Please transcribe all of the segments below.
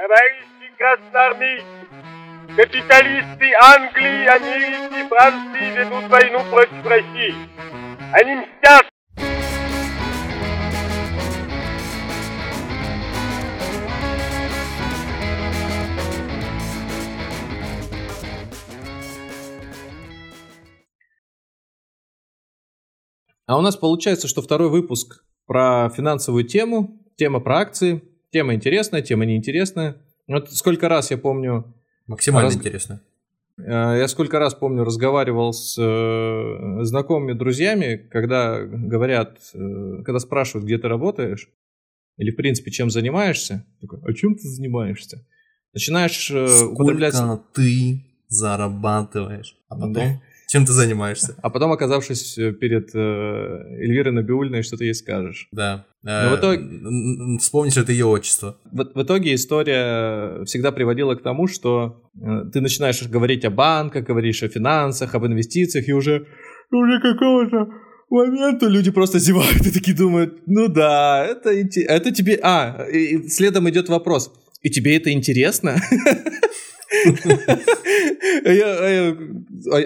Товарищи красноармейцы, капиталисты Англии, Америки, Франции ведут войну против России. Они мстят А у нас получается, что второй выпуск про финансовую тему, тема про акции, тема интересная, тема неинтересная. Вот сколько раз я помню... Максимально раз... интересно. Э, я сколько раз помню, разговаривал с э, знакомыми друзьями, когда говорят, э, когда спрашивают, где ты работаешь, или в принципе чем занимаешься, такой, а чем ты занимаешься? Начинаешь э, Сколько употреблять... ты зарабатываешь? А потом... Да. Чем ты занимаешься? А потом, оказавшись э, перед э, Эльвирой Набиульной, что ты ей скажешь. Да. Но в итоге... Вспомнишь это ее отчество. В, в итоге история всегда приводила к тому, что э, ты начинаешь говорить о банках, говоришь о финансах, об инвестициях, и уже, уже какого-то момента люди просто зевают и такие думают, ну да, это, это тебе... А, и следом идет вопрос, и тебе это интересно? А я, а, я,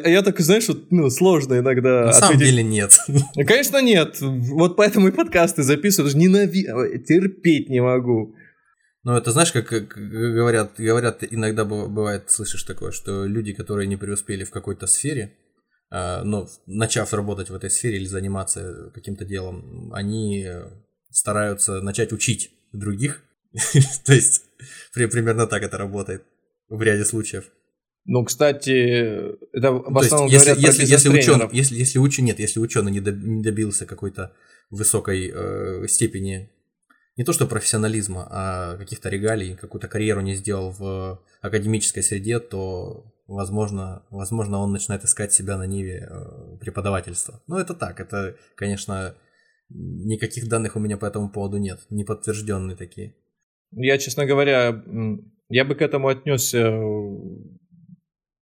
а я так, знаешь, вот, ну, сложно иногда На самом деле нет. Конечно нет. Вот поэтому и подкасты записываю. Ненави... Терпеть не могу. Ну, это знаешь, как говорят, говорят, иногда бывает, слышишь такое, что люди, которые не преуспели в какой-то сфере, а, но начав работать в этой сфере или заниматься каким-то делом, они стараются начать учить других. То есть примерно так это работает в ряде случаев. Ну, кстати, это в основном есть, если, если, если, ученый, если, если ученый, нет, если ученый не, не добился какой-то высокой э, степени не то что профессионализма, а каких-то регалий, какую-то карьеру не сделал в академической среде, то, возможно, возможно он начинает искать себя на ниве э, преподавательства. Ну, это так, это, конечно, никаких данных у меня по этому поводу нет, не подтвержденные такие. Я, честно говоря, я бы к этому отнесся э,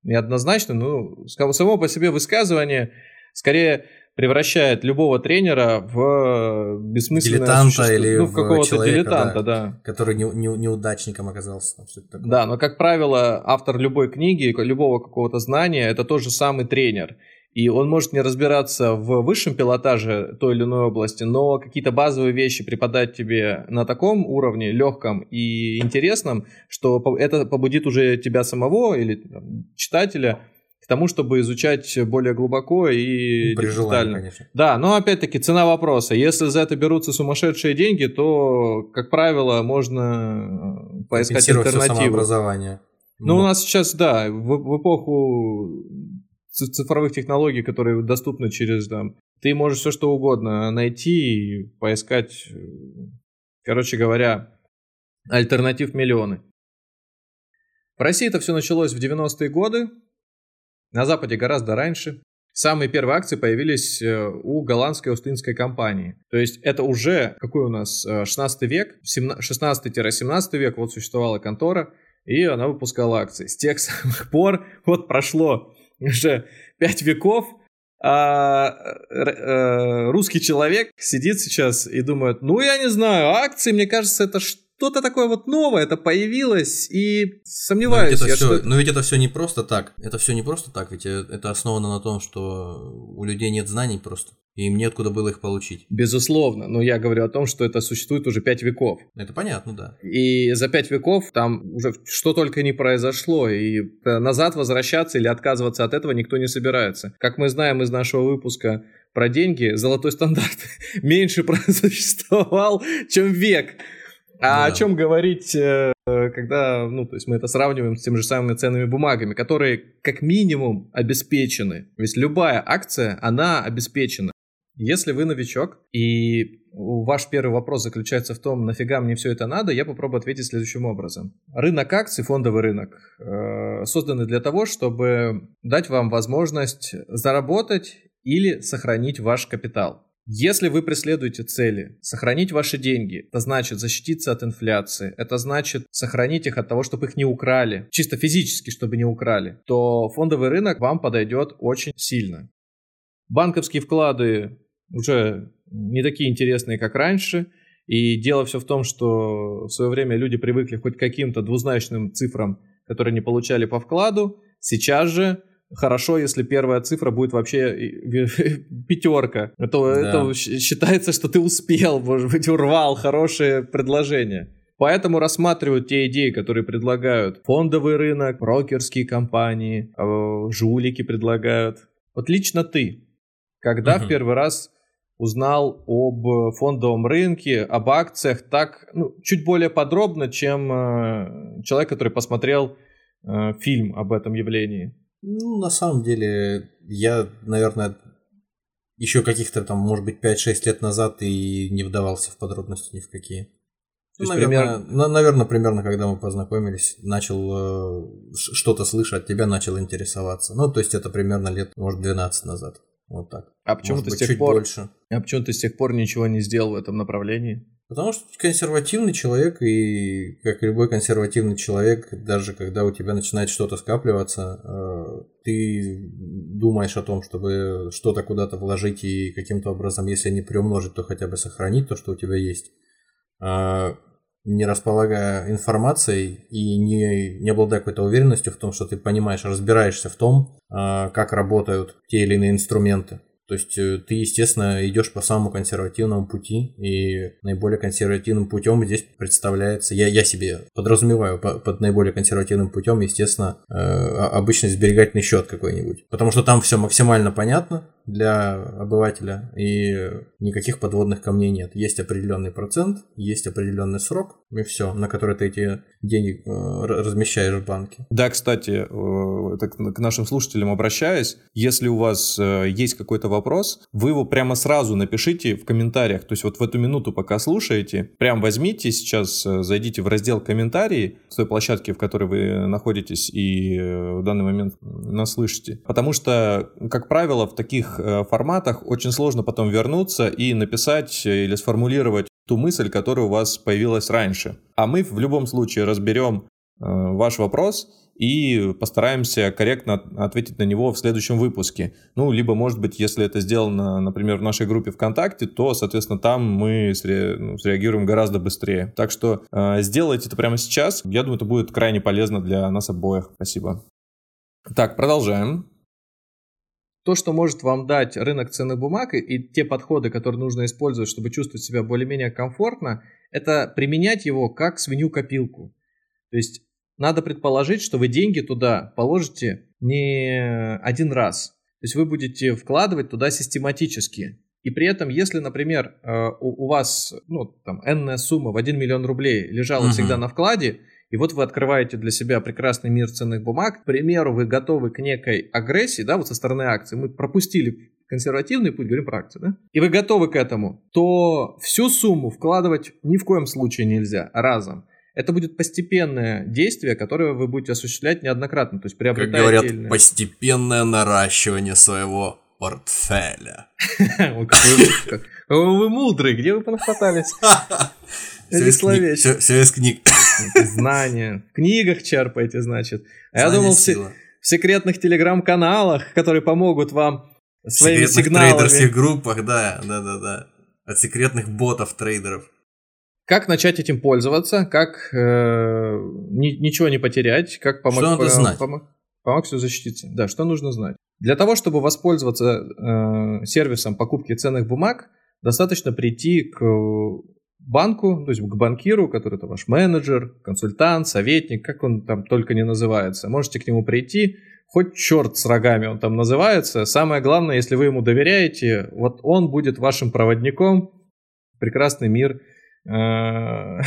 неоднозначно, ну, само по себе высказывание скорее превращает любого тренера в бессмысленное дилетанта существо, или ну, в какого-то дилетанта, да, да. Который не, не, неудачником оказался. Там, такое. Да, но, как правило, автор любой книги, любого какого-то знания, это тот же самый тренер. И он может не разбираться в высшем пилотаже той или иной области, но какие-то базовые вещи преподать тебе на таком уровне, легком и интересном, что это побудит уже тебя самого или там, читателя к тому, чтобы изучать более глубоко и При детально. конечно. Да, но опять-таки цена вопроса. Если за это берутся сумасшедшие деньги, то, как правило, можно э, поискать альтернативу. самообразование. Ну, у нас сейчас, да, в, в эпоху цифровых технологий, которые доступны через там. Ты можешь все что угодно найти и поискать, э, короче говоря, альтернатив миллионы. В России это все началось в 90-е годы, на Западе гораздо раньше. Самые первые акции появились э, у голландской Остинской компании. То есть это уже, какой у нас, 16 э, век, 16-17 век, вот существовала контора, и она выпускала акции. С тех самых пор, вот прошло уже пять веков, а э, русский человек сидит сейчас и думает, ну я не знаю, акции, мне кажется, это что-то такое вот новое, это появилось, и сомневаюсь. Но ведь, это все, что... но ведь это все не просто так, это все не просто так, ведь э, это основано на том, что у людей нет знаний просто. И им неоткуда было их получить. Безусловно, но я говорю о том, что это существует уже пять веков. Это понятно, да. И за пять веков там уже что только не произошло, и назад возвращаться или отказываться от этого никто не собирается. Как мы знаем из нашего выпуска про деньги, золотой стандарт меньше просуществовал, чем век. А да. о чем говорить, э, когда, ну, то есть мы это сравниваем с теми же самыми ценными бумагами, которые как минимум обеспечены. Есть любая акция, она обеспечена. Если вы новичок, и ваш первый вопрос заключается в том, нафига мне все это надо, я попробую ответить следующим образом. Рынок акций, фондовый рынок, э, созданы для того, чтобы дать вам возможность заработать или сохранить ваш капитал. Если вы преследуете цели сохранить ваши деньги, это значит защититься от инфляции, это значит сохранить их от того, чтобы их не украли, чисто физически, чтобы не украли, то фондовый рынок вам подойдет очень сильно. Банковские вклады уже не такие интересные, как раньше. И дело все в том, что в свое время люди привыкли хоть к каким-то двузначным цифрам, которые не получали по вкладу. Сейчас же хорошо, если первая цифра будет вообще пятерка. Это, да. это считается, что ты успел, может быть, урвал хорошее предложение. Поэтому рассматривают те идеи, которые предлагают фондовый рынок, брокерские компании, э, жулики предлагают. Вот лично ты, когда угу. в первый раз узнал об фондовом рынке, об акциях так, ну, чуть более подробно, чем э, человек, который посмотрел э, фильм об этом явлении? Ну, на самом деле, я, наверное, еще каких-то там, может быть, 5-6 лет назад и не вдавался в подробности ни в какие. То есть, наверное, пример... наверное, примерно, когда мы познакомились, начал э, что-то слышать от тебя, начал интересоваться. Ну, то есть это примерно лет, может, 12 назад. Вот так. А почему может ты быть, с тех пор... больше. А почему ты с тех пор ничего не сделал в этом направлении? Потому что консервативный человек, и как любой консервативный человек, даже когда у тебя начинает что-то скапливаться, э, ты думаешь о том, чтобы что-то куда-то вложить и каким-то образом, если не приумножить, то хотя бы сохранить то, что у тебя есть. А, не располагая информацией и не, не обладая какой-то уверенностью в том, что ты понимаешь, разбираешься в том, а, как работают те или иные инструменты. То есть э, ты, естественно, идешь по самому консервативному пути, и наиболее консервативным путем здесь представляется, я, я себе подразумеваю под, под наиболее консервативным путем, естественно, э, обычный сберегательный счет какой-нибудь. Потому что там все максимально понятно для обывателя, и никаких подводных камней нет. Есть определенный процент, есть определенный срок, и все, на который ты эти деньги э, размещаешь в банке. Да, кстати, к нашим слушателям обращаюсь, если у вас есть какой-то вопрос, вы его прямо сразу напишите в комментариях. То есть вот в эту минуту, пока слушаете, прям возьмите сейчас, э, зайдите в раздел комментарии с той площадки, в которой вы находитесь и э, в данный момент нас слышите. Потому что, как правило, в таких э, форматах очень сложно потом вернуться и написать или сформулировать ту мысль, которая у вас появилась раньше. А мы в любом случае разберем ваш вопрос и постараемся корректно ответить на него в следующем выпуске. Ну, либо, может быть, если это сделано, например, в нашей группе ВКонтакте, то, соответственно, там мы сре- ну, среагируем гораздо быстрее. Так что э, сделайте это прямо сейчас. Я думаю, это будет крайне полезно для нас обоих. Спасибо. Так, продолжаем. То, что может вам дать рынок ценных бумаг и те подходы, которые нужно использовать, чтобы чувствовать себя более-менее комфортно, это применять его как свинью-копилку. То есть надо предположить, что вы деньги туда положите не один раз. То есть вы будете вкладывать туда систематически. И при этом, если, например, э, у, вас ну, там, энная сумма в 1 миллион рублей лежала угу. всегда на вкладе, и вот вы открываете для себя прекрасный мир ценных бумаг, к примеру, вы готовы к некой агрессии, да, вот со стороны акций, мы пропустили консервативный путь, говорим про акции, да, и вы готовы к этому, то всю сумму вкладывать ни в коем случае нельзя разом. Это будет постепенное действие, которое вы будете осуществлять неоднократно. То есть приобретая Как говорят, отдельные... постепенное наращивание своего портфеля. Вы мудрый, где вы понахватались? Все из книг. Знания. В книгах черпаете, значит. А я думал, в секретных телеграм-каналах, которые помогут вам своими сигналами. В трейдерских группах, да, да, да, да. От секретных ботов трейдеров. Как начать этим пользоваться, как э, ни, ничего не потерять, как помочь, что надо знать? Помог, помог все защититься. Да, что нужно знать. Для того, чтобы воспользоваться э, сервисом покупки ценных бумаг, достаточно прийти к банку, то есть к банкиру, который это ваш менеджер, консультант, советник, как он там только не называется. Можете к нему прийти, хоть черт с рогами он там называется. Самое главное, если вы ему доверяете, вот он будет вашим проводником в прекрасный мир Э,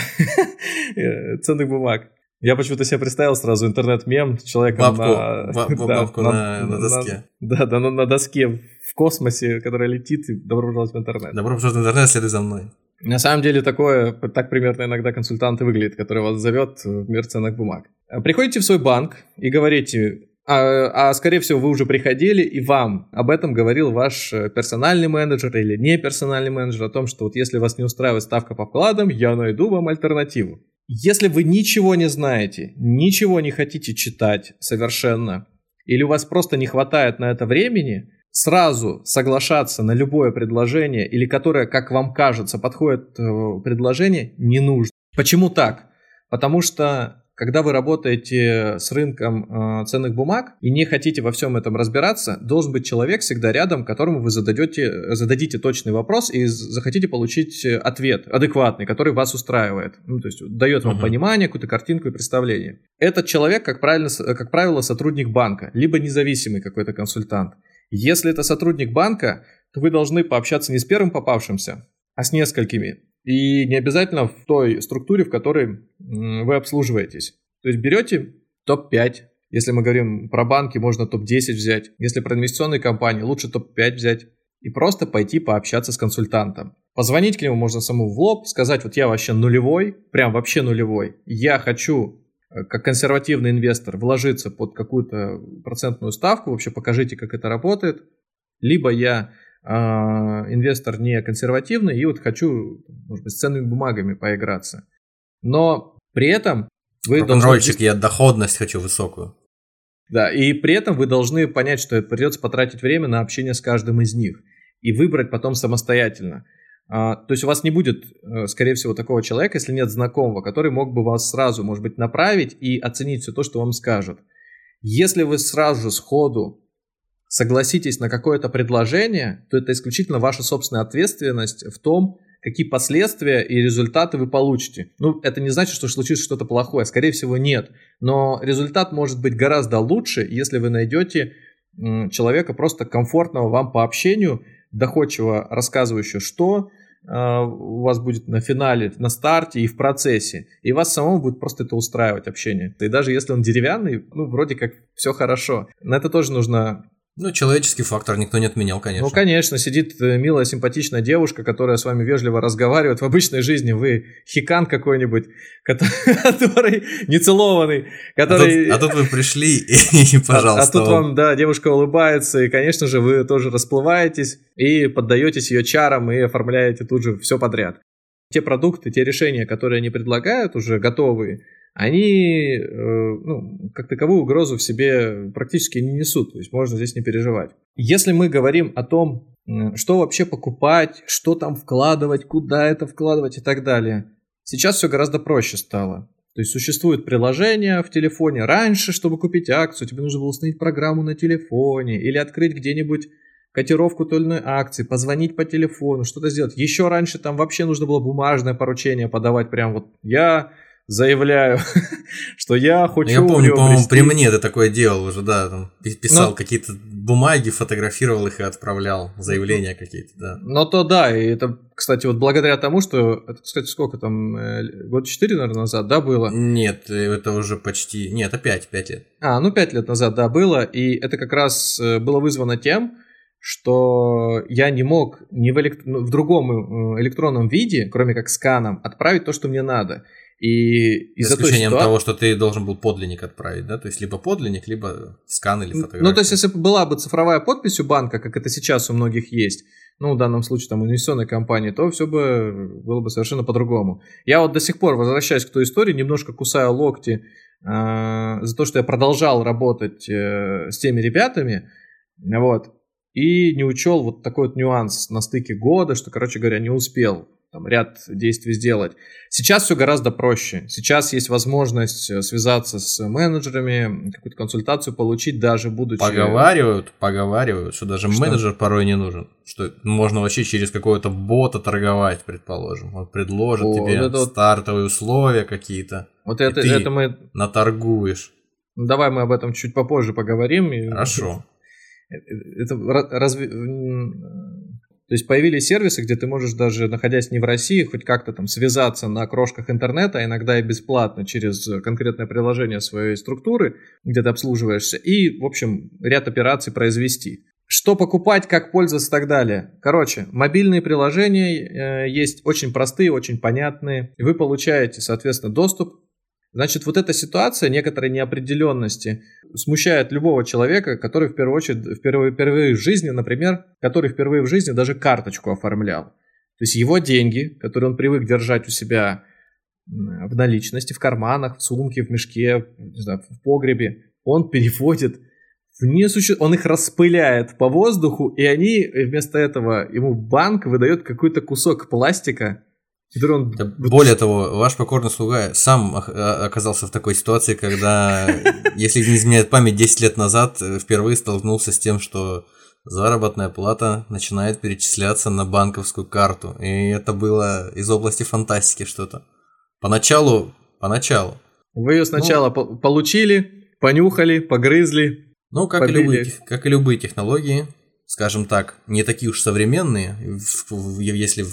ценных бумаг. Я почему-то себе представил сразу интернет-мем с человеком на, бабку на, доске. Да, да, на, на доске в космосе, которая летит, и добро пожаловать в интернет. Добро пожаловать в интернет, следуй за мной. На самом деле такое, так примерно иногда консультанты выглядят, который вас зовет в мир ценных бумаг. Приходите в свой банк и говорите, а, а скорее всего вы уже приходили, и вам об этом говорил ваш э, персональный менеджер или не персональный менеджер, о том, что вот если вас не устраивает ставка по вкладам, я найду вам альтернативу. Если вы ничего не знаете, ничего не хотите читать совершенно, или у вас просто не хватает на это времени, сразу соглашаться на любое предложение или которое, как вам кажется, подходит э, предложение, не нужно. Почему так? Потому что когда вы работаете с рынком э, ценных бумаг и не хотите во всем этом разбираться, должен быть человек всегда рядом, которому вы зададете, зададите точный вопрос и захотите получить ответ адекватный, который вас устраивает. Ну, то есть дает вам uh-huh. понимание, какую-то картинку и представление. Этот человек, как, правильно, как правило, сотрудник банка, либо независимый какой-то консультант. Если это сотрудник банка, то вы должны пообщаться не с первым попавшимся, а с несколькими. И не обязательно в той структуре, в которой вы обслуживаетесь. То есть берете топ-5. Если мы говорим про банки, можно топ-10 взять. Если про инвестиционные компании, лучше топ-5 взять. И просто пойти пообщаться с консультантом. Позвонить к нему можно самому в лоб, сказать, вот я вообще нулевой, прям вообще нулевой. Я хочу как консервативный инвестор вложиться под какую-то процентную ставку, вообще покажите, как это работает. Либо я а, инвестор не консервативный и вот хочу, может быть, с ценными бумагами поиграться. Но при этом вы Рок-н-ролльщик, я доходность хочу высокую. Да, и при этом вы должны понять, что придется потратить время на общение с каждым из них и выбрать потом самостоятельно. А, то есть у вас не будет, э, скорее всего, такого человека, если нет знакомого, который мог бы вас сразу, может быть, направить и оценить все то, что вам скажут. Если вы сразу же сходу согласитесь на какое-то предложение, то это исключительно ваша собственная ответственность в том, какие последствия и результаты вы получите. Ну, это не значит, что случится что-то плохое, скорее всего, нет. Но результат может быть гораздо лучше, если вы найдете человека просто комфортного вам по общению, доходчиво рассказывающего, что а, у вас будет на финале, на старте и в процессе. И вас самому будет просто это устраивать общение. И даже если он деревянный, ну, вроде как все хорошо. На это тоже нужно ну, человеческий фактор никто не отменял, конечно. Ну, конечно, сидит э, милая, симпатичная девушка, которая с вами вежливо разговаривает. В обычной жизни вы хикан какой-нибудь, который нецелованный, который... А тут, а тут вы пришли и, пожалуйста. А, а тут вам, да, девушка улыбается, и, конечно же, вы тоже расплываетесь и поддаетесь ее чарам и оформляете тут же все подряд. Те продукты, те решения, которые они предлагают, уже готовые, они э, ну, как таковую угрозу в себе практически не несут, то есть можно здесь не переживать. Если мы говорим о том, что вообще покупать, что там вкладывать, куда это вкладывать и так далее, сейчас все гораздо проще стало. То есть существует приложение в телефоне. Раньше, чтобы купить акцию, тебе нужно было установить программу на телефоне или открыть где-нибудь котировку той или иной акции, позвонить по телефону, что-то сделать. Еще раньше там вообще нужно было бумажное поручение подавать, прям вот я заявляю, что я хочу Я помню, по-моему, при мне ты такое делал уже, да, там, писал Но... какие-то бумаги, фотографировал их и отправлял, заявления какие-то, да. Ну то да, и это, кстати, вот благодаря тому, что, это, кстати, сколько там, э, год 4, наверное, назад, да, было? Нет, это уже почти, нет, 5, 5 лет. А, ну 5 лет назад, да, было, и это как раз э, было вызвано тем, что я не мог ни в, элект... Ну, в другом э, электронном виде, кроме как сканом, отправить то, что мне надо. И из За исключением ситуации... того, что ты должен был подлинник отправить, да? То есть либо подлинник, либо скан или фотография. Ну, то есть, если бы была бы цифровая подпись у банка, как это сейчас у многих есть, ну, в данном случае там инвестиционной компании, то все бы было бы совершенно по-другому. Я вот до сих пор, возвращаясь к той истории, немножко кусаю локти э, за то, что я продолжал работать э, с теми ребятами, вот, и не учел вот такой вот нюанс на стыке года, что, короче говоря, не успел там, ряд действий сделать. Сейчас все гораздо проще. Сейчас есть возможность э, связаться с менеджерами, какую-то консультацию получить, даже будучи... Поговаривают, поговаривают, что даже что? менеджер порой не нужен. Что можно вообще через какого-то бота торговать, предположим. Он предложит О, тебе вот стартовые вот... условия какие-то. Вот это, ты это мы... наторгуешь. Давай мы об этом чуть попозже поговорим. Хорошо. Это разве то есть появились сервисы, где ты можешь даже, находясь не в России, хоть как-то там связаться на крошках интернета, иногда и бесплатно через конкретное приложение своей структуры, где ты обслуживаешься, и, в общем, ряд операций произвести. Что покупать, как пользоваться и так далее. Короче, мобильные приложения э, есть очень простые, очень понятные. Вы получаете, соответственно, доступ Значит, вот эта ситуация некоторой неопределенности смущает любого человека, который в первую очередь, впервые, впервые в жизни, например, который впервые в жизни даже карточку оформлял. То есть его деньги, которые он привык держать у себя в наличности, в карманах, в сумке, в мешке, не знаю, в погребе, он переводит вне суще... он их распыляет по воздуху, и они вместо этого ему банк выдает какой-то кусок пластика, который он... Да, более того, ваш покорный слуга сам оказался в такой ситуации, когда, если не изменяет память, 10 лет назад э, впервые столкнулся с тем, что заработная плата начинает перечисляться на банковскую карту. И это было из области фантастики что-то. Поначалу, поначалу. Вы ее сначала ну, получили, понюхали, погрызли. Ну, как и, любые, как и любые технологии, скажем так, не такие уж современные, если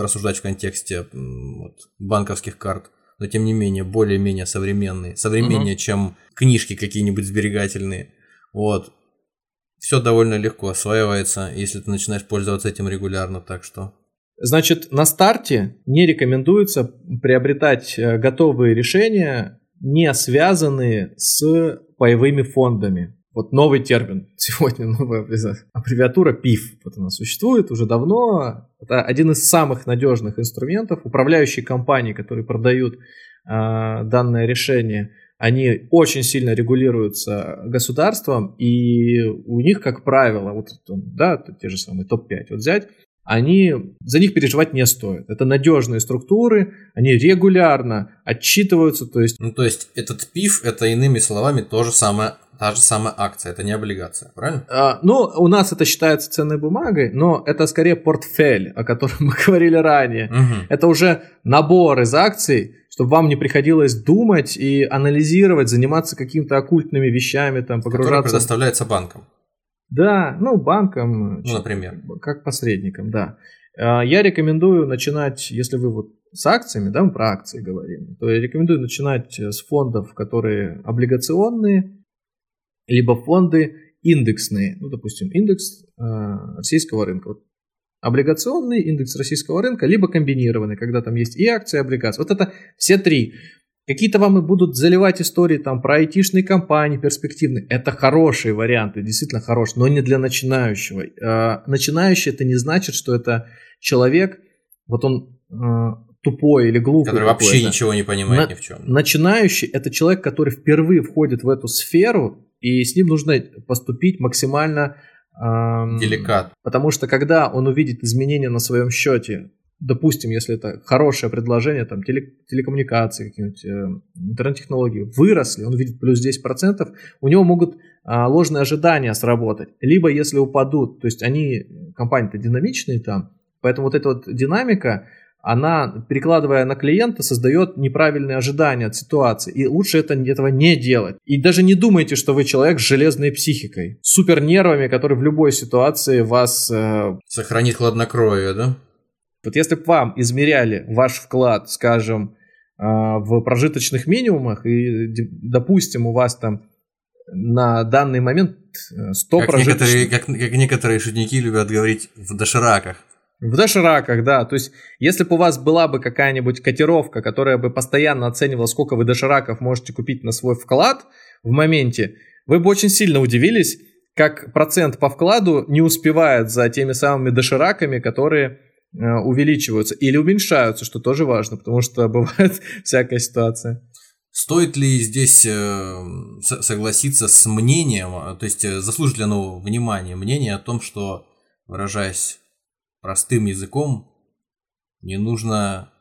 рассуждать в контексте вот, банковских карт, но тем не менее более-менее современные, современнее, угу. чем книжки какие-нибудь сберегательные. Вот. Все довольно легко осваивается, если ты начинаешь пользоваться этим регулярно, так что Значит, на старте не рекомендуется приобретать э, готовые решения, не связанные с паевыми фондами. Вот новый термин сегодня, новая аббревиатура ПИФ. Вот она существует уже давно. Это один из самых надежных инструментов. Управляющие компании, которые продают э, данное решение, они очень сильно регулируются государством, и у них, как правило, вот да, те же самые топ-5 вот взять, они, за них переживать не стоит. Это надежные структуры, они регулярно отчитываются, то есть... Ну, то есть этот ПИФ, это иными словами то же самое, та же самая акция, это не облигация, правильно? А, ну, у нас это считается ценной бумагой, но это скорее портфель, о котором мы говорили ранее. Угу. Это уже набор из акций, чтобы вам не приходилось думать и анализировать, заниматься какими-то оккультными вещами, там, погружаться... Который предоставляется банком. Да, ну, банкам. Ну, например. Как посредникам, да. А, я рекомендую начинать, если вы вот с акциями, да, мы про акции говорим, то я рекомендую начинать с фондов, которые облигационные, либо фонды индексные. Ну, допустим, индекс э, российского рынка. Вот облигационный индекс российского рынка, либо комбинированный, когда там есть и акции, и облигации. Вот это все три. Какие-то вам и будут заливать истории там про айтишные компании перспективные. Это хорошие варианты, действительно хорошие, но не для начинающего. А, начинающий это не значит, что это человек, вот он а, тупой или глупый. Который вообще ничего не понимает На, ни в чем. Начинающий это человек, который впервые входит в эту сферу, и с ним нужно поступить максимально Деликат. Потому что когда он увидит изменения на своем счете, допустим, если это хорошее предложение, там, теле, телекоммуникации, какие-нибудь э, интернет-технологии выросли, он видит плюс 10%, у него могут а, ложные ожидания сработать. Либо если упадут, то есть они, компании-то динамичные там, поэтому вот эта вот динамика, она, перекладывая на клиента, создает неправильные ожидания от ситуации. И лучше это, этого не делать. И даже не думайте, что вы человек с железной психикой, супер нервами, который в любой ситуации вас... Э... Сохранит хладнокровие, да? Вот если бы вам измеряли ваш вклад, скажем, а, в прожиточных минимумах, и, допустим, у вас там на данный момент 100 как прожиточных... Некоторые, как, как некоторые шутники любят говорить в дошираках. В дошираках, да. То есть, если бы у вас была бы какая-нибудь котировка, которая бы постоянно оценивала, сколько вы дошираков можете купить на свой вклад в моменте, вы бы очень сильно удивились, как процент по вкладу не успевает за теми самыми дошираками, которые Э, увеличиваются или уменьшаются, что тоже важно, потому что бывает всякая ситуация. Стоит ли здесь э, согласиться с мнением, э, то есть заслужит ли оно внимания, мнение о том, что, выражаясь простым языком, не нужно,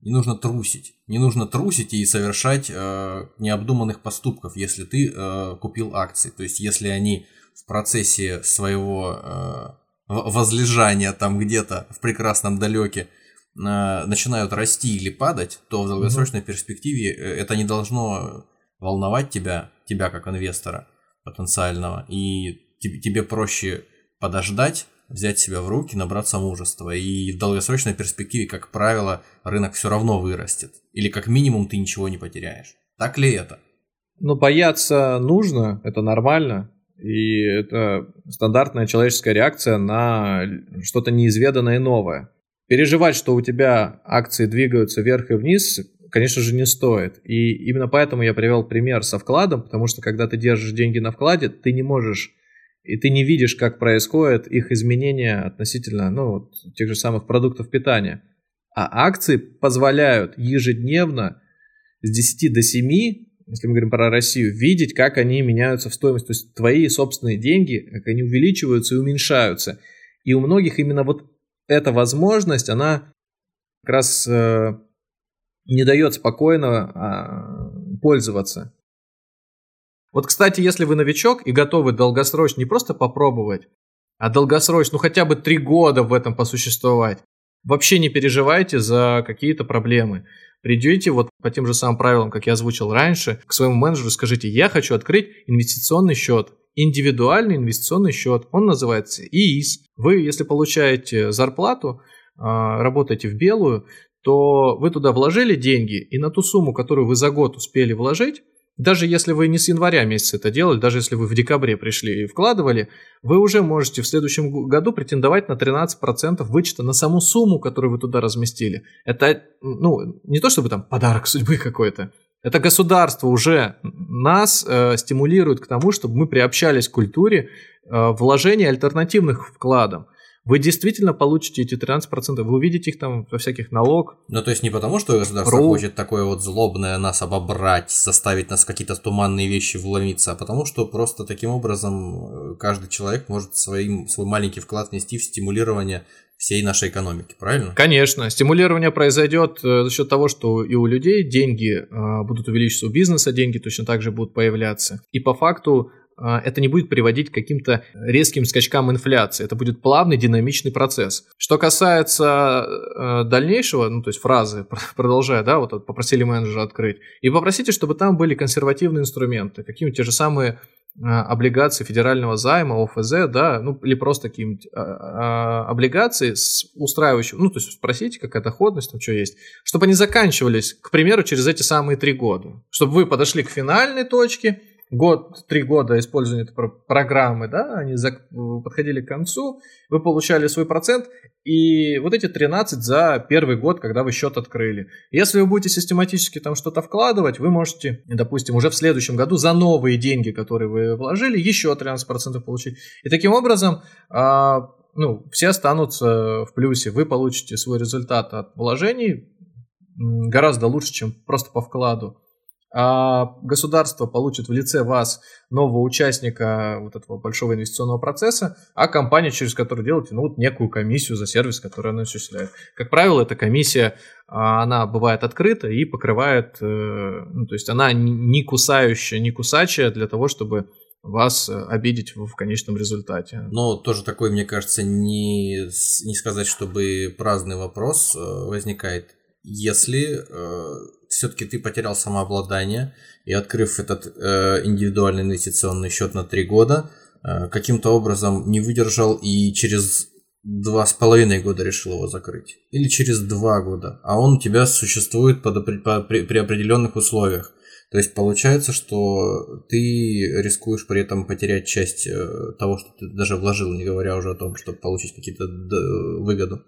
не нужно трусить. Не нужно трусить и совершать э, необдуманных поступков, если ты э, купил акции. То есть, если они в процессе своего возлежания там где-то в прекрасном далеке э, начинают расти или падать, то в долгосрочной mm-hmm. перспективе э, это не должно волновать тебя, тебя как инвестора потенциального, и тебе проще подождать, взять себя в руки, набраться мужества. И в долгосрочной перспективе, как правило, рынок все равно вырастет. Или как минимум ты ничего не потеряешь. Так ли это? Ну, бояться нужно, это нормально. И это стандартная человеческая реакция на что-то неизведанное и новое. Переживать, что у тебя акции двигаются вверх и вниз, конечно же, не стоит. И именно поэтому я привел пример со вкладом, потому что когда ты держишь деньги на вкладе, ты не можешь и ты не видишь, как происходит их изменения относительно ну, вот, тех же самых продуктов питания. А акции позволяют ежедневно с 10 до 7 если мы говорим про Россию, видеть, как они меняются в стоимости. То есть твои собственные деньги, как они увеличиваются и уменьшаются. И у многих именно вот эта возможность, она как раз э, не дает спокойно э, пользоваться. Вот, кстати, если вы новичок и готовы долгосрочно не просто попробовать, а долгосрочно, ну хотя бы три года в этом посуществовать, вообще не переживайте за какие-то проблемы. Придете вот по тем же самым правилам, как я озвучил раньше, к своему менеджеру скажите, я хочу открыть инвестиционный счет, индивидуальный инвестиционный счет. Он называется ИИС. Вы, если получаете зарплату, а, работаете в белую, то вы туда вложили деньги, и на ту сумму, которую вы за год успели вложить, даже если вы не с января месяца это делали, даже если вы в декабре пришли и вкладывали, вы уже можете в следующем году претендовать на 13% вычета на саму сумму, которую вы туда разместили. Это, ну, не то чтобы там подарок судьбы какой-то, это государство уже нас э, стимулирует к тому, чтобы мы приобщались к культуре э, вложения альтернативных вкладов вы действительно получите эти 13%, вы увидите их там во всяких налог. Ну, то есть не потому, что государство Ру... хочет такое вот злобное нас обобрать, заставить нас какие-то туманные вещи вломиться, а потому что просто таким образом э, каждый человек может своим, свой маленький вклад внести в стимулирование всей нашей экономики, правильно? Конечно. Стимулирование произойдет э, за счет того, что и у людей деньги э, будут увеличиваться, у бизнеса деньги точно так же будут появляться. И по факту это не будет приводить к каким-то резким скачкам инфляции. Это будет плавный динамичный процесс. Что касается э, дальнейшего, ну то есть фразы, продолжая, да, вот попросили менеджера открыть, и попросите, чтобы там были консервативные инструменты, какие-нибудь те же самые э, облигации федерального займа, ОФЗ, да, ну или просто какие-нибудь а, а, облигации с устраивающим, ну то есть спросите, какая доходность, там что есть, чтобы они заканчивались, к примеру, через эти самые три года, чтобы вы подошли к финальной точке, год, три года использования этой программы, да, они подходили к концу, вы получали свой процент, и вот эти 13 за первый год, когда вы счет открыли. Если вы будете систематически там что-то вкладывать, вы можете, допустим, уже в следующем году за новые деньги, которые вы вложили, еще 13% получить. И таким образом, а, ну, все останутся в плюсе. Вы получите свой результат от вложений гораздо лучше, чем просто по вкладу государство получит в лице вас нового участника вот этого большого инвестиционного процесса, а компания, через которую делаете, ну, вот некую комиссию за сервис, который она осуществляет. Как правило, эта комиссия, а, она бывает открыта и покрывает, э, ну, то есть она не кусающая, не кусачая для того, чтобы вас обидеть в конечном результате. Но тоже такой, мне кажется, не, не сказать, чтобы праздный вопрос э, возникает. Если э, все-таки ты потерял самообладание, и открыв этот э, индивидуальный инвестиционный счет на три года, э, каким-то образом не выдержал и через два с половиной года решил его закрыть. Или через два года. А он у тебя существует под, по, при, при определенных условиях. То есть получается, что ты рискуешь при этом потерять часть э, того, что ты даже вложил, не говоря уже о том, чтобы получить какие-то выгоду.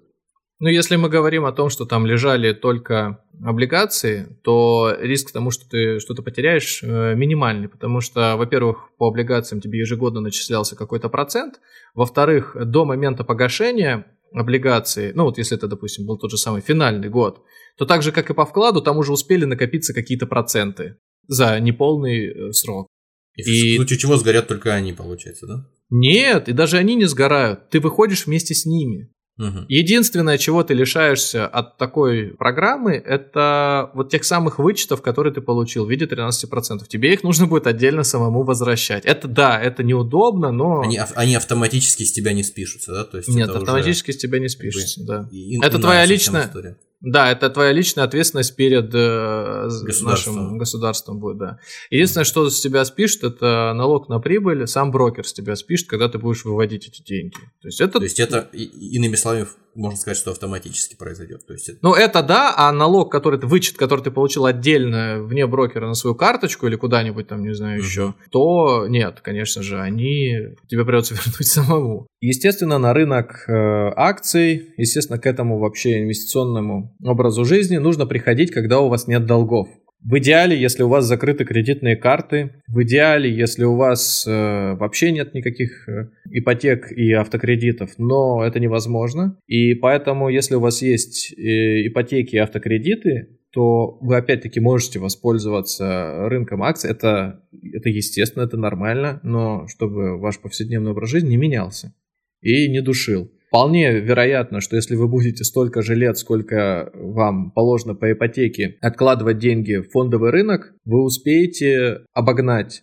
Ну, если мы говорим о том, что там лежали только облигации, то риск тому, что ты что-то потеряешь, э, минимальный, потому что, во-первых, по облигациям тебе ежегодно начислялся какой-то процент, во-вторых, до момента погашения облигации, ну вот если это, допустим, был тот же самый финальный год, то так же, как и по вкладу, там уже успели накопиться какие-то проценты за неполный э, срок. И, и в случае чего сгорят только они, получается, да? Нет, и даже они не сгорают. Ты выходишь вместе с ними. Угу. Единственное, чего ты лишаешься от такой программы, это вот тех самых вычетов, которые ты получил в виде 13%. Тебе их нужно будет отдельно самому возвращать. Это да, это неудобно, но... Они, они автоматически с тебя не спишутся, да? То есть Нет, автоматически с тебя не спишутся, да. И, это твоя личная... История. Да, это твоя личная ответственность перед э, государством. нашим государством будет, да. Единственное, что с тебя спишет, это налог на прибыль, сам брокер с тебя спишет, когда ты будешь выводить эти деньги. То есть это... То есть это, иными словами, можно сказать, что автоматически произойдет. То есть это... Ну, это да, а налог, который ты, вычет, который ты получил отдельно вне брокера на свою карточку или куда-нибудь там, не знаю, еще, то нет, конечно же, они тебе придется вернуть самому. Естественно, на рынок э, акций, естественно, к этому вообще инвестиционному образу жизни нужно приходить, когда у вас нет долгов. В идеале, если у вас закрыты кредитные карты, в идеале, если у вас э, вообще нет никаких э, ипотек и автокредитов, но это невозможно. И поэтому, если у вас есть э, ипотеки и автокредиты, то вы опять-таки можете воспользоваться рынком акций. Это, это естественно, это нормально, но чтобы ваш повседневный образ жизни не менялся и не душил. Вполне вероятно, что если вы будете столько же лет, сколько вам положено по ипотеке, откладывать деньги в фондовый рынок, вы успеете обогнать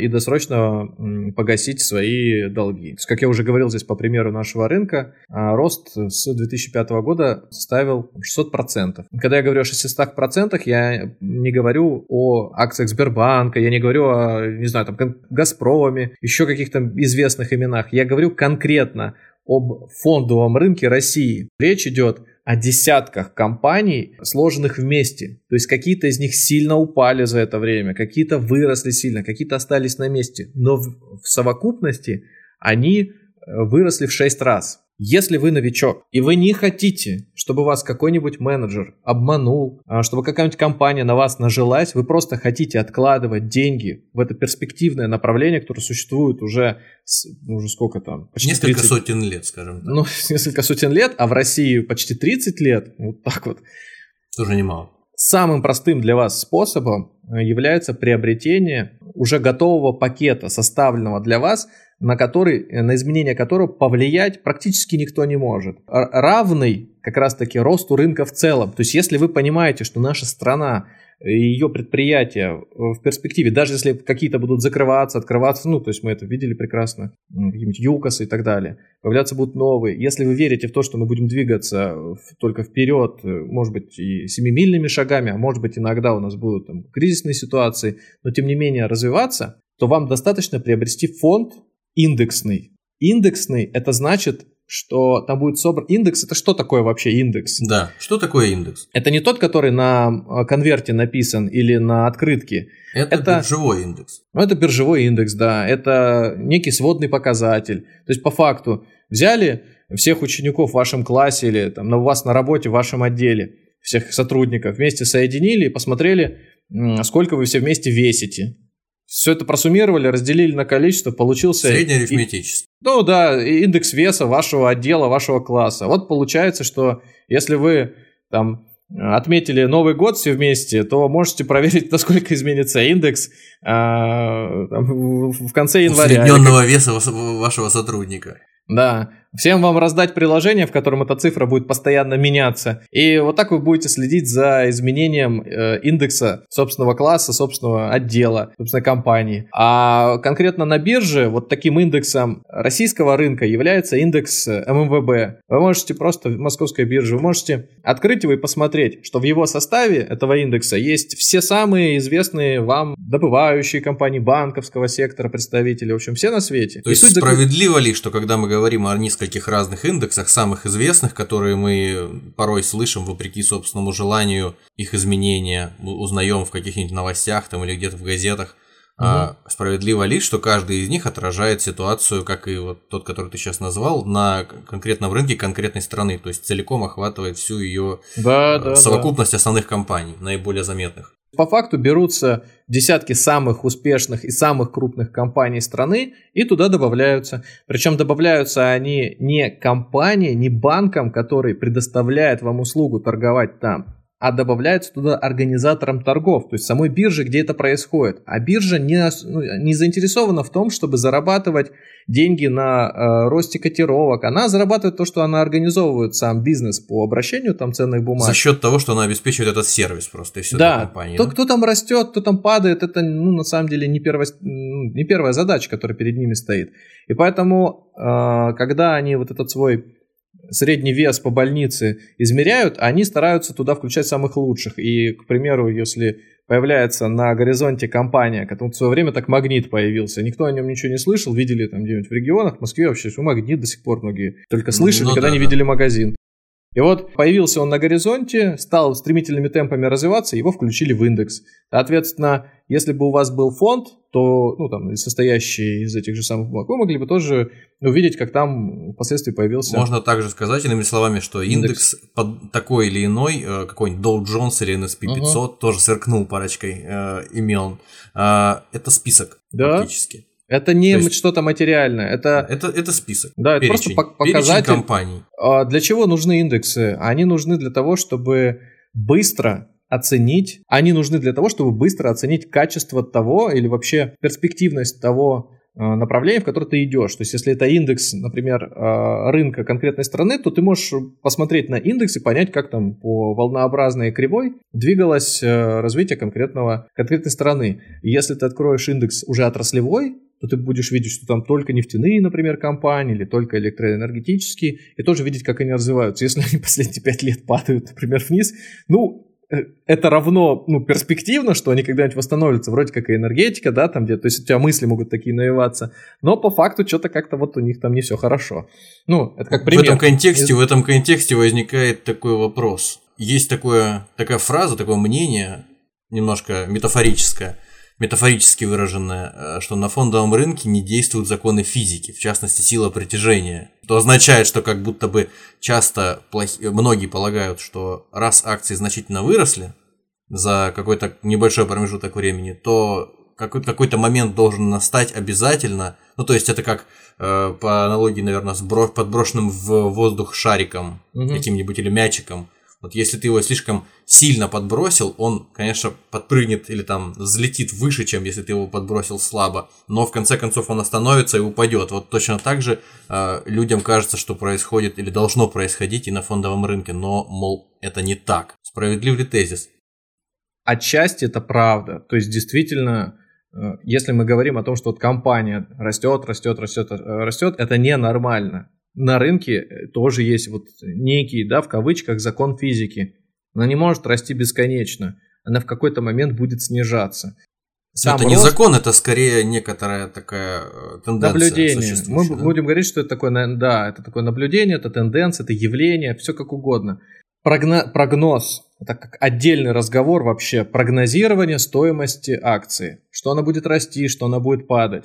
и досрочно погасить свои долги. То есть, как я уже говорил здесь по примеру нашего рынка, а, рост с 2005 года составил 600%. Когда я говорю о 600%, я не говорю о акциях Сбербанка, я не говорю о, не знаю, там, Газпроме, еще каких-то известных именах. Я говорю конкретно об фондовом рынке России. Речь идет о десятках компаний, сложенных вместе. То есть какие-то из них сильно упали за это время, какие-то выросли сильно, какие-то остались на месте. Но в, в совокупности они э, выросли в 6 раз. Если вы новичок, и вы не хотите, чтобы вас какой-нибудь менеджер обманул, а, чтобы какая-нибудь компания на вас нажилась, вы просто хотите откладывать деньги в это перспективное направление, которое существует уже, ну, уже сколько там? Почти несколько 30, сотен лет, скажем так. Ну, несколько сотен лет, а в России почти 30 лет, вот так вот. Тоже немало. Самым простым для вас способом э, является приобретение уже готового пакета, составленного для вас – на, который, э, на изменение которого повлиять практически никто не может. Равный как раз-таки росту рынка в целом. То есть если вы понимаете, что наша страна ее предприятия в перспективе, даже если какие-то будут закрываться, открываться, ну, то есть мы это видели прекрасно, какие-нибудь ЮКОСы и так далее, появляться будут новые. Если вы верите в то, что мы будем двигаться только вперед, э, может быть, и семимильными шагами, а может быть, иногда у нас будут там, кризисные ситуации, но тем не менее развиваться, то вам достаточно приобрести фонд, индексный. Индексный это значит, что там будет собран... Индекс это что такое вообще индекс? Да, что такое индекс? Это не тот, который на э, конверте написан или на открытке. Это, это биржевой индекс. Ну, это биржевой индекс, да. Это некий сводный показатель. То есть, по факту, взяли всех учеников в вашем классе или там, на вас на работе, в вашем отделе, всех сотрудников, вместе соединили и посмотрели, сколько вы все вместе весите. Все это просуммировали, разделили на количество, получился... Среднеарифметический. Ну да, индекс веса вашего отдела, вашего класса. Вот получается, что если вы там отметили Новый год все вместе, то можете проверить, насколько изменится индекс а, там, в конце января. Усредненного веса вашего сотрудника. Да, всем вам раздать приложение, в котором эта цифра будет постоянно меняться. И вот так вы будете следить за изменением э, индекса собственного класса, собственного отдела, собственной компании. А конкретно на бирже вот таким индексом российского рынка является индекс ММВБ. Вы можете просто в московской бирже, вы можете открыть его и посмотреть, что в его составе этого индекса есть все самые известные вам добывающие компании банковского сектора, представители, в общем, все на свете. То и есть справедливо ли, что когда мы говорим о нескольких разных индексах, самых известных, которые мы порой слышим вопреки собственному желанию их изменения, узнаем в каких-нибудь новостях там или где-то в газетах, Угу. А, справедливо ли, что каждый из них отражает ситуацию, как и вот тот, который ты сейчас назвал, на конкретном рынке конкретной страны, то есть целиком охватывает всю ее да, да, совокупность да. основных компаний, наиболее заметных. По факту берутся десятки самых успешных и самых крупных компаний страны и туда добавляются. Причем добавляются они не компании, не банкам, который предоставляет вам услугу торговать там, а добавляются туда организаторам торгов, то есть самой бирже, где это происходит. А биржа не, ну, не заинтересована в том, чтобы зарабатывать деньги на э, росте котировок. Она зарабатывает то, что она организовывает сам бизнес по обращению там ценных бумаг. За счет того, что она обеспечивает этот сервис просто и все да. компании. То, да? кто там растет, кто там падает, это ну, на самом деле не, первая, не первая задача, которая перед ними стоит. И поэтому, э, когда они вот этот свой средний вес по больнице измеряют, они стараются туда включать самых лучших. И, к примеру, если появляется на горизонте компания, которая в свое время так магнит появился, никто о нем ничего не слышал, видели там где-нибудь в регионах, в Москве вообще, что магнит до сих пор многие только слышали, ну, никогда да, не видели магазин. И вот появился он на горизонте, стал стремительными темпами развиваться, его включили в индекс. Соответственно, если бы у вас был фонд, то, ну, там, состоящий из этих же самых бумаг, вы могли бы тоже увидеть, как там впоследствии появился... Можно также сказать, иными словами, что индекс, индекс под такой или иной, э, какой-нибудь Dow Jones или NSP 500, угу. тоже сверкнул парочкой э, имен. Э, это список да? фактически. Это не есть, что-то материальное, это... Это, это список, Да, это просто показатель. компаний. А для чего нужны индексы? Они нужны для того, чтобы быстро оценить, они нужны для того, чтобы быстро оценить качество того или вообще перспективность того э, направления, в которое ты идешь. То есть, если это индекс, например, э, рынка конкретной страны, то ты можешь посмотреть на индекс и понять, как там по волнообразной кривой двигалось развитие конкретного, конкретной страны. И если ты откроешь индекс уже отраслевой, то ты будешь видеть, что там только нефтяные, например, компании или только электроэнергетические, и тоже видеть, как они развиваются. Если они последние пять лет падают, например, вниз, ну, э, это равно ну, перспективно, что они когда-нибудь восстановятся, вроде как и энергетика, да, там где, то есть у тебя мысли могут такие навиваться, но по факту что-то как-то вот у них там не все хорошо. Ну, это как пример. В этом контексте, в этом контексте возникает такой вопрос. Есть такое, такая фраза, такое мнение, немножко метафорическое, метафорически выраженное, э, что на фондовом рынке не действуют законы физики, в частности сила притяжения. Что означает, что как будто бы часто плохи... многие полагают, что раз акции значительно выросли за какой-то небольшой промежуток времени, то какой-то момент должен настать обязательно. Ну, то есть это как э, по аналогии, наверное, с бро- подброшенным в воздух шариком угу. каким-нибудь или мячиком вот если ты его слишком сильно подбросил, он, конечно, подпрыгнет или там взлетит выше, чем если ты его подбросил слабо, но в конце концов он остановится и упадет. Вот точно так же э, людям кажется, что происходит или должно происходить и на фондовом рынке, но, мол, это не так. Справедлив ли тезис? Отчасти это правда. То есть действительно, э, если мы говорим о том, что вот компания растет, растет, растет, э, растет, это ненормально на рынке э, тоже есть вот некий, да, в кавычках, закон физики. Она не может расти бесконечно. Она в какой-то момент будет снижаться. Сам это рост... не закон, это скорее некоторая такая э, тенденция. Наблюдение. Мы да? будем говорить, что это такое, да, это такое наблюдение, это тенденция, это явление, все как угодно. Прогно... Прогноз, это как отдельный разговор вообще, прогнозирование стоимости акции. Что она будет расти, что она будет падать.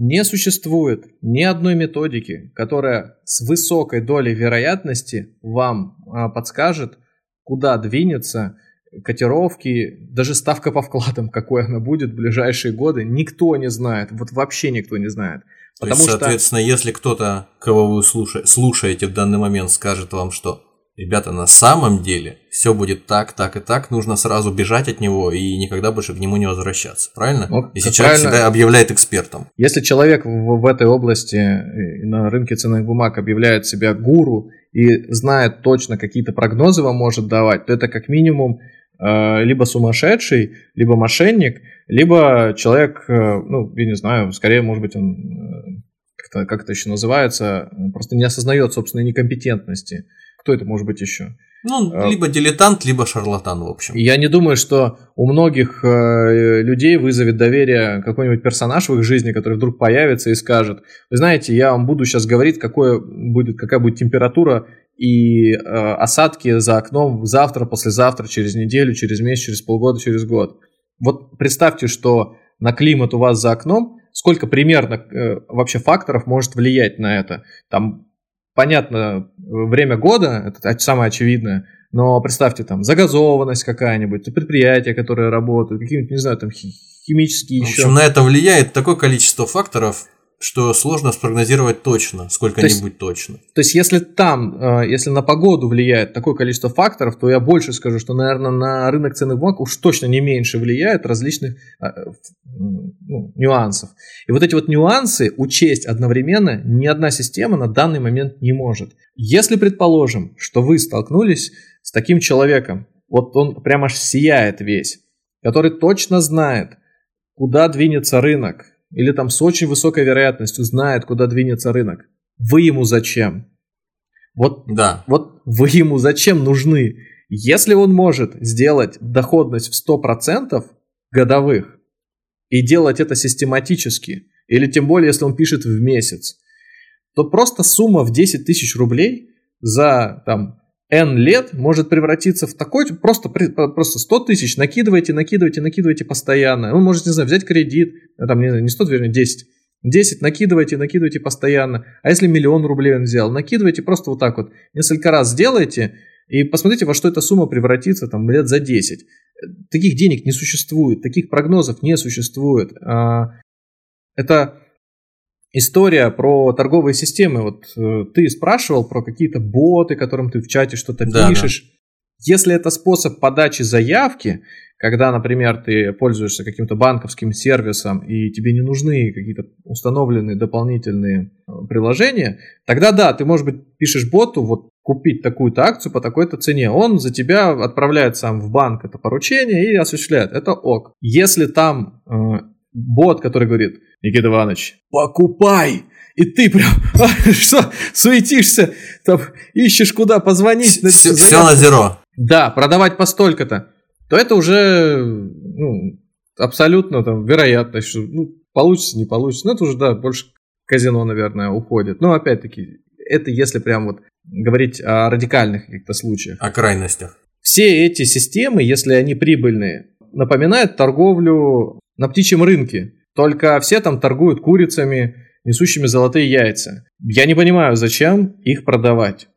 Не существует ни одной методики, которая с высокой долей вероятности вам а, подскажет, куда двинется котировки, даже ставка по вкладам, какой она будет в ближайшие годы, никто не знает, вот вообще никто не знает. Потому То есть, соответственно, что... если кто-то, кого вы слушаете в данный момент, скажет вам, что ребята, на самом деле все будет так, так и так, нужно сразу бежать от него и никогда больше к нему не возвращаться, правильно? Ну, Если человек правильно. всегда объявляет экспертом. Если человек в, в этой области э, на рынке ценных бумаг объявляет себя гуру и знает точно какие-то прогнозы вам может давать, то это как минимум э, либо сумасшедший, либо мошенник, либо человек, э, ну, я не знаю, скорее, может быть, он как-то, как это еще называется, просто не осознает собственной некомпетентности. Кто это может быть еще? Ну, а, либо дилетант, либо шарлатан, в общем. Я не думаю, что у многих э, людей вызовет доверие какой-нибудь персонаж в их жизни, который вдруг появится и скажет, вы знаете, я вам буду сейчас говорить, какое будет, какая будет температура и э, осадки за окном завтра, послезавтра, через неделю, через месяц, через полгода, через год. Вот представьте, что на климат у вас за окном, сколько примерно э, вообще факторов может влиять на это. Там понятно, время года, это самое очевидное, но представьте, там, загазованность какая-нибудь, предприятия, которые работают, какие-нибудь, не знаю, там, химические еще. В общем, на это влияет такое количество факторов, что сложно спрогнозировать точно, сколько-нибудь то точно. То есть, если там, э, если на погоду влияет такое количество факторов, то я больше скажу, что, наверное, на рынок ценных бумаг уж точно не меньше влияет различных э, ну, нюансов. И вот эти вот нюансы учесть одновременно ни одна система на данный момент не может. Если предположим, что вы столкнулись с таким человеком, вот он прямо аж сияет весь, который точно знает, куда двинется рынок, или там с очень высокой вероятностью знает, куда двинется рынок. Вы ему зачем? Вот, да. вот вы ему зачем нужны? Если он может сделать доходность в 100% годовых и делать это систематически, или тем более, если он пишет в месяц, то просто сумма в 10 тысяч рублей за там, N лет может превратиться в такой, просто, просто 100 тысяч накидывайте, накидывайте, накидывайте постоянно. Вы можете, не знаю, взять кредит, э, там, не, не 100, вернее, 10. 10 накидывайте, накидывайте постоянно. А если миллион рублей он взял, накидывайте просто вот так вот. Несколько раз сделайте и посмотрите, во что эта сумма превратится там лет за 10. Таких денег не существует, таких прогнозов не существует. А, это история про торговые системы. Вот э, ты спрашивал про какие-то боты, которым ты в чате что-то да, пишешь. Да. Если это способ подачи заявки, когда, например, ты пользуешься каким-то банковским сервисом и тебе не нужны какие-то установленные дополнительные э, приложения, тогда да, ты, может быть, пишешь боту, вот купить такую-то акцию по такой-то цене. Он за тебя отправляет сам в банк это поручение и осуществляет. Это ок. Если там э, бот, который говорит, Никита Иванович, покупай! И ты прям, а, что, суетишься, там, ищешь куда позвонить. Все, все на зеро. Да, продавать по столько-то. То это уже ну, абсолютно там вероятность, что ну, получится, не получится. Ну, это уже, да, больше казино, наверное, уходит. Но опять-таки, это если прям вот говорить о радикальных каких-то случаях. О крайностях. Все эти системы, если они прибыльные, напоминают торговлю на птичьем рынке. Только все там торгуют курицами, несущими золотые яйца. Я не понимаю, зачем их продавать.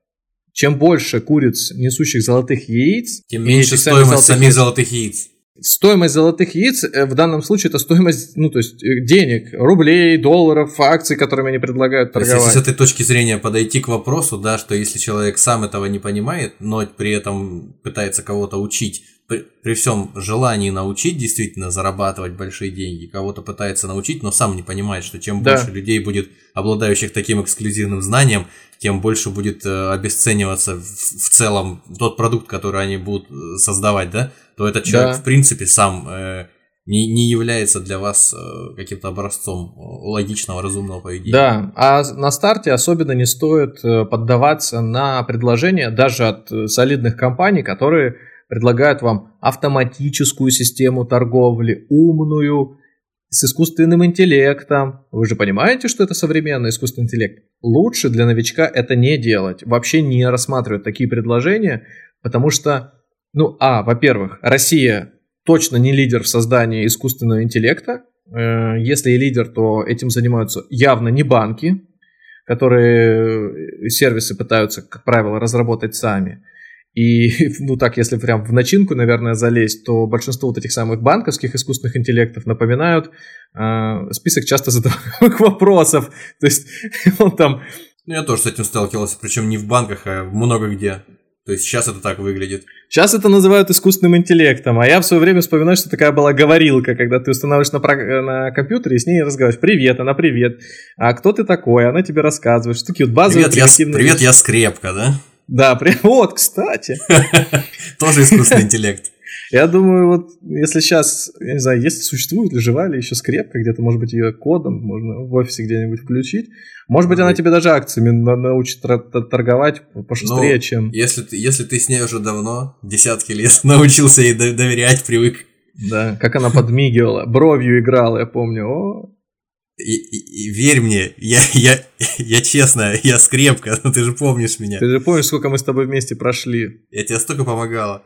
Чем больше куриц, несущих золотых яиц, тем меньше стоимость золотых самих яиц. золотых яиц. Стоимость золотых яиц э, в данном случае это стоимость, ну то есть э, денег, рублей, долларов, акций, которыми они предлагают торговать. Если с этой точки зрения подойти к вопросу, да, что если человек сам этого не понимает, но при этом пытается кого-то учить, при, при всем желании научить действительно зарабатывать большие деньги, кого-то пытается научить, но сам не понимает, что чем да. больше людей будет обладающих таким эксклюзивным знанием, тем больше будет э, обесцениваться в, в целом тот продукт, который они будут э, создавать, да, то этот человек да. в принципе сам э, не, не является для вас э, каким-то образцом логичного, разумного поведения. Да, а на старте особенно не стоит э, поддаваться на предложения даже от солидных компаний, которые предлагают вам автоматическую систему торговли, умную, с искусственным интеллектом. Вы же понимаете, что это современный искусственный интеллект? Лучше для новичка это не делать. Вообще не рассматривать такие предложения, потому что, ну, а, во-первых, Россия точно не лидер в создании искусственного интеллекта. Э, если и лидер, то этим занимаются явно не банки, которые сервисы пытаются, как правило, разработать сами. И, ну так, если прям в начинку, наверное, залезть, то большинство вот этих самых банковских искусственных интеллектов напоминают э, список часто задаваемых вопросов. То есть он там... Ну, я тоже с этим сталкивался, причем не в банках, а много где. То есть сейчас это так выглядит. Сейчас это называют искусственным интеллектом, а я в свое время вспоминаю, что такая была говорилка, когда ты устанавливаешь на, про... на компьютере и с ней разговариваешь. Привет, она привет. А кто ты такой? Она тебе рассказывает. Что такие вот базовые привет, я, привет, я скрепка, да? Да, прям вот, кстати. Тоже искусственный интеллект. Я думаю, вот если сейчас, я не знаю, если существует ли жива ли еще скрепка, где-то, может быть, ее кодом можно в офисе где-нибудь включить. Может быть, она тебе даже акциями научит торговать пошустрее, ну, чем... Если ты, если ты с ней уже давно, десятки лет, научился ей доверять, привык. Да, как она подмигивала, бровью играла, я помню. О, и, и, и верь мне, я, я, я честно, я скрепка, но ты же помнишь меня. Ты же помнишь, сколько мы с тобой вместе прошли. Я тебе столько помогала.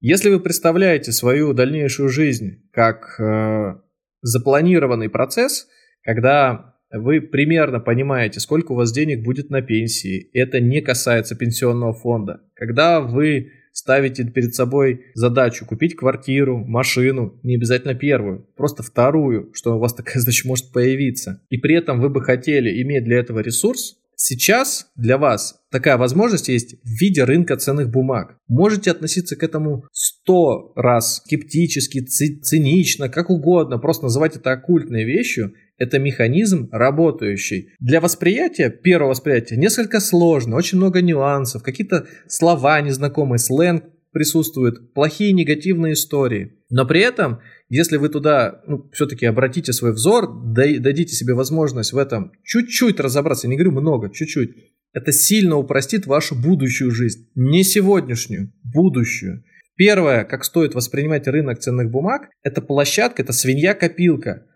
Если вы представляете свою дальнейшую жизнь как э, запланированный процесс, когда вы примерно понимаете, сколько у вас денег будет на пенсии, это не касается пенсионного фонда, когда вы ставите перед собой задачу купить квартиру, машину, не обязательно первую, просто вторую, что у вас такая задача может появиться. И при этом вы бы хотели иметь для этого ресурс, Сейчас для вас такая возможность есть в виде рынка ценных бумаг. Можете относиться к этому сто раз скептически, цинично, как угодно, просто называть это оккультной вещью. Это механизм работающий. Для восприятия, первого восприятия, несколько сложно, очень много нюансов, какие-то слова незнакомые, сленг присутствует, плохие негативные истории. Но при этом, если вы туда ну, все-таки обратите свой взор, дадите себе возможность в этом чуть-чуть разобраться, я не говорю много, чуть-чуть, это сильно упростит вашу будущую жизнь. Не сегодняшнюю, будущую. Первое, как стоит воспринимать рынок ценных бумаг, это площадка, это свинья-копилка.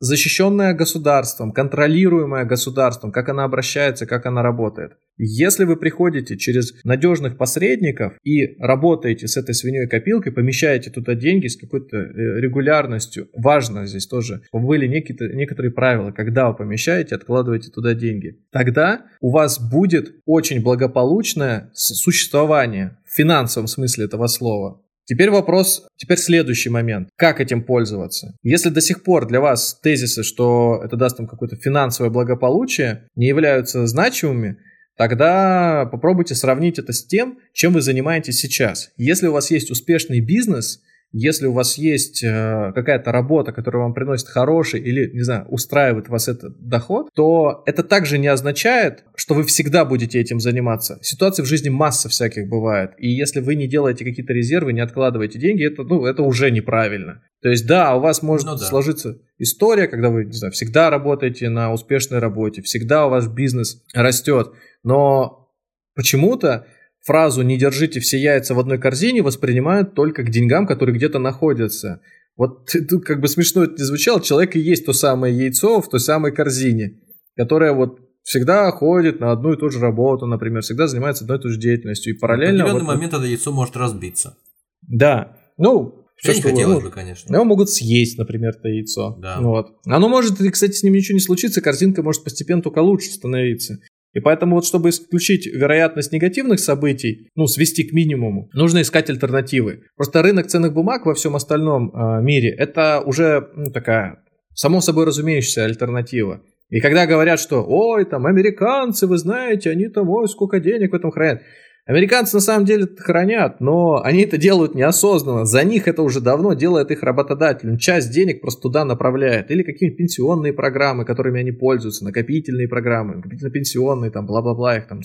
Защищенная государством, контролируемая государством, как она обращается, как она работает. Если вы приходите через надежных посредников и работаете с этой свиньей копилкой, помещаете туда деньги с какой-то э, регулярностью, важно здесь тоже, были некие, некоторые правила, когда вы помещаете, откладываете туда деньги, тогда у вас будет очень благополучное существование в финансовом смысле этого слова. Теперь вопрос, теперь следующий момент. Как этим пользоваться? Если до сих пор для вас тезисы, что это даст вам какое-то финансовое благополучие, не являются значимыми, тогда попробуйте сравнить это с тем, чем вы занимаетесь сейчас. Если у вас есть успешный бизнес, если у вас есть э, какая-то работа, которая вам приносит хороший или, не знаю, устраивает вас этот доход, то это также не означает, что вы всегда будете этим заниматься. Ситуаций в жизни масса всяких бывает. И если вы не делаете какие-то резервы, не откладываете деньги, это, ну, это уже неправильно. То есть, да, у вас может ну, да. сложиться история, когда вы, не знаю, всегда работаете на успешной работе, всегда у вас бизнес растет, но почему-то фразу «не держите все яйца в одной корзине» воспринимают только к деньгам, которые где-то находятся. Вот тут как бы смешно это не звучало, человек и есть то самое яйцо в той самой корзине, которая вот всегда ходит на одну и ту же работу, например, всегда занимается одной и той же деятельностью. И параллельно... В определенный вот, момент это яйцо может разбиться. Да. Ну, все, что хотелось бы, конечно. Его могут съесть, например, это яйцо. Да. Вот. Оно может, кстати, с ним ничего не случится, корзинка может постепенно только лучше становиться. И поэтому вот чтобы исключить вероятность негативных событий, ну, свести к минимуму, нужно искать альтернативы. Просто рынок ценных бумаг во всем остальном э, мире – это уже ну, такая само собой разумеющаяся альтернатива. И когда говорят, что «Ой, там, американцы, вы знаете, они там, ой, сколько денег в этом хранят», Американцы на самом деле это хранят, но они это делают неосознанно. За них это уже давно делает их работодатель. Он часть денег просто туда направляет. Или какие-нибудь пенсионные программы, которыми они пользуются, накопительные программы, накопительно-пенсионные, там, бла-бла-бла, их там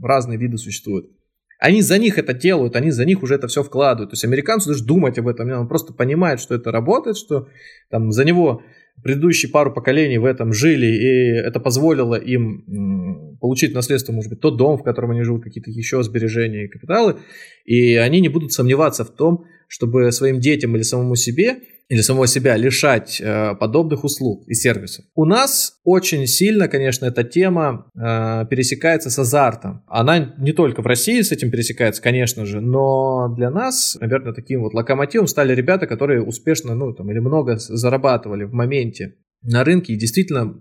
разные виды существуют. Они за них это делают, они за них уже это все вкладывают. То есть американцу даже думать об этом, он просто понимает, что это работает, что там за него предыдущие пару поколений в этом жили, и это позволило им получить наследство, может быть, тот дом, в котором они живут, какие-то еще сбережения и капиталы, и они не будут сомневаться в том, чтобы своим детям или самому себе или самого себя лишать э, подобных услуг и сервисов. У нас очень сильно, конечно, эта тема э, пересекается с азартом. Она не только в России с этим пересекается, конечно же, но для нас, наверное, таким вот локомотивом стали ребята, которые успешно, ну, там, или много зарабатывали в моменте на рынке, и действительно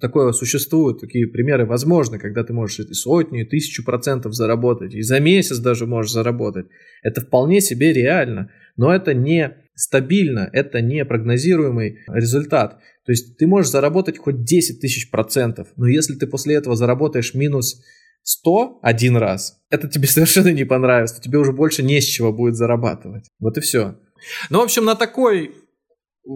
такое существует, такие примеры возможны, когда ты можешь и сотни, и тысячу процентов заработать, и за месяц даже можешь заработать. Это вполне себе реально, но это не стабильно, это не прогнозируемый результат. То есть ты можешь заработать хоть 10 тысяч процентов, но если ты после этого заработаешь минус 100 один раз, это тебе совершенно не понравится, тебе уже больше не с чего будет зарабатывать. Вот и все. Ну, в общем, на такой,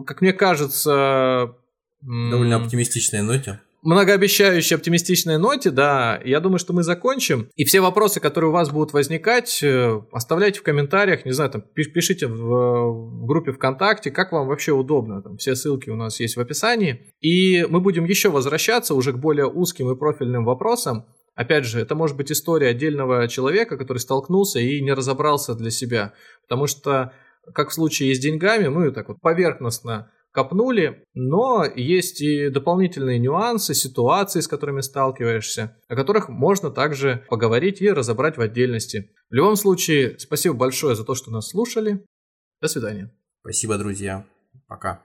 как мне кажется... Довольно оптимистичной ноте многообещающей оптимистичной ноте, да, я думаю, что мы закончим. И все вопросы, которые у вас будут возникать, э, оставляйте в комментариях, не знаю, там, пишите в, в группе ВКонтакте, как вам вообще удобно. Там все ссылки у нас есть в описании. И мы будем еще возвращаться уже к более узким и профильным вопросам. Опять же, это может быть история отдельного человека, который столкнулся и не разобрался для себя. Потому что, как в случае с деньгами, мы так вот поверхностно копнули, но есть и дополнительные нюансы, ситуации, с которыми сталкиваешься, о которых можно также поговорить и разобрать в отдельности. В любом случае, спасибо большое за то, что нас слушали. До свидания. Спасибо, друзья. Пока.